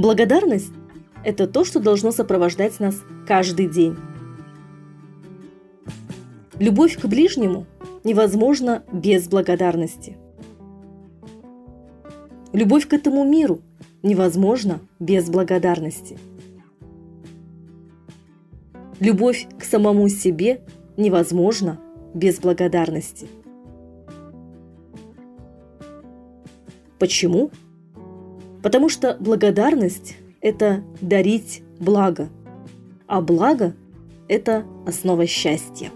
Благодарность – это то, что должно сопровождать нас каждый день. Любовь к ближнему невозможна без благодарности. Любовь к этому миру невозможна без благодарности. Любовь к самому себе невозможна без благодарности. Почему? Потому что благодарность – это дарить благо, а благо – это основа счастья.